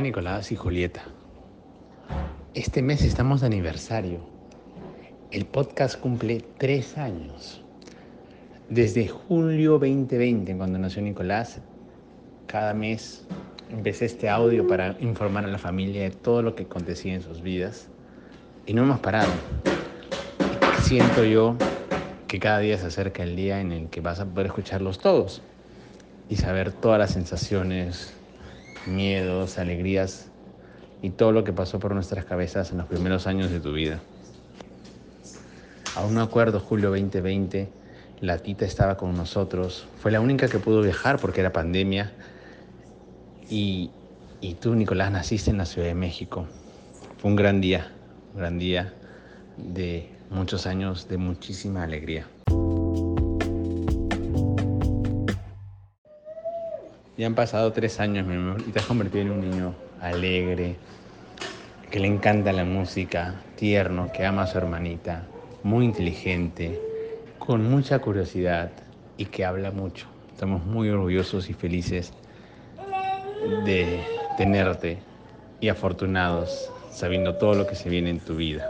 Nicolás y Julieta. Este mes estamos de aniversario. El podcast cumple tres años. Desde julio 2020, cuando nació Nicolás, cada mes empecé este audio para informar a la familia de todo lo que acontecía en sus vidas. Y no hemos parado. Siento yo que cada día se acerca el día en el que vas a poder escucharlos todos y saber todas las sensaciones, miedos, alegrías y todo lo que pasó por nuestras cabezas en los primeros años de tu vida. Aún no acuerdo, julio 2020, la tita estaba con nosotros, fue la única que pudo viajar porque era pandemia y, y tú, Nicolás, naciste en la Ciudad de México. Fue un gran día, un gran día de muchos años de muchísima alegría. Ya han pasado tres años, mi amor, y te has convertido en un niño alegre, que le encanta la música, tierno, que ama a su hermanita, muy inteligente, con mucha curiosidad y que habla mucho. Estamos muy orgullosos y felices de tenerte y afortunados sabiendo todo lo que se viene en tu vida.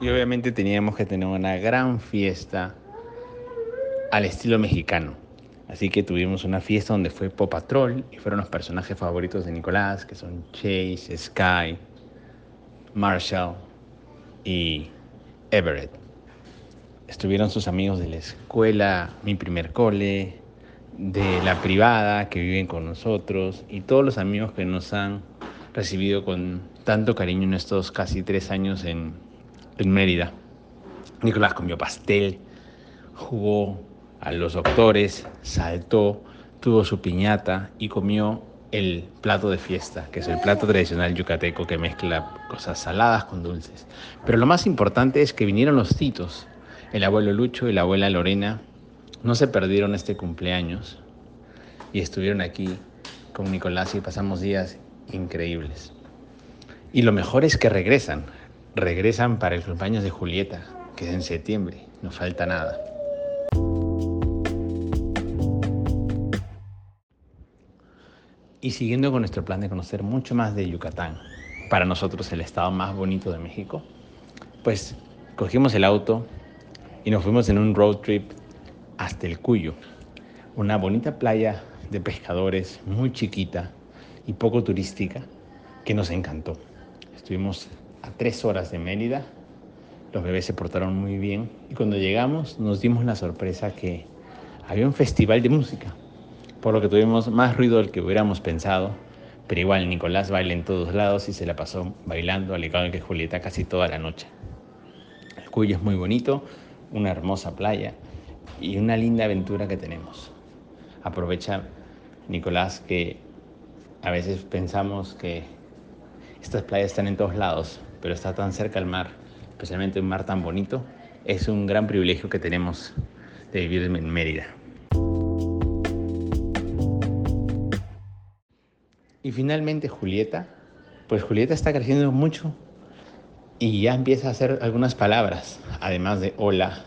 Y obviamente teníamos que tener una gran fiesta al estilo mexicano. Así que tuvimos una fiesta donde fue Pop Patrol y fueron los personajes favoritos de Nicolás, que son Chase, Sky, Marshall y Everett. Estuvieron sus amigos de la escuela, mi primer cole, de la privada que viven con nosotros y todos los amigos que nos han recibido con tanto cariño en estos casi tres años en, en Mérida. Nicolás comió pastel, jugó a los doctores, saltó, tuvo su piñata y comió el plato de fiesta, que es el plato tradicional yucateco que mezcla cosas saladas con dulces. Pero lo más importante es que vinieron los titos, el abuelo Lucho y la abuela Lorena, no se perdieron este cumpleaños y estuvieron aquí con Nicolás y pasamos días increíbles. Y lo mejor es que regresan, regresan para el cumpleaños de Julieta, que es en septiembre, no falta nada. Y siguiendo con nuestro plan de conocer mucho más de Yucatán, para nosotros el estado más bonito de México, pues cogimos el auto y nos fuimos en un road trip hasta el Cuyo, una bonita playa de pescadores muy chiquita y poco turística que nos encantó. Estuvimos a tres horas de Mérida, los bebés se portaron muy bien y cuando llegamos nos dimos la sorpresa que había un festival de música por lo que tuvimos más ruido del que hubiéramos pensado, pero igual Nicolás baila en todos lados y se la pasó bailando al igual que Julieta casi toda la noche. El Cuyo es muy bonito, una hermosa playa y una linda aventura que tenemos. Aprovecha Nicolás que a veces pensamos que estas playas están en todos lados, pero está tan cerca al mar, especialmente un mar tan bonito, es un gran privilegio que tenemos de vivir en Mérida. Y finalmente Julieta, pues Julieta está creciendo mucho y ya empieza a hacer algunas palabras, además de hola,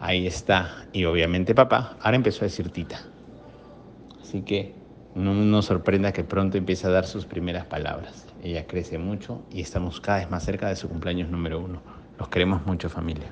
ahí está, y obviamente papá, ahora empezó a decir tita. Así que no nos sorprenda que pronto empiece a dar sus primeras palabras. Ella crece mucho y estamos cada vez más cerca de su cumpleaños número uno. Los queremos mucho familia.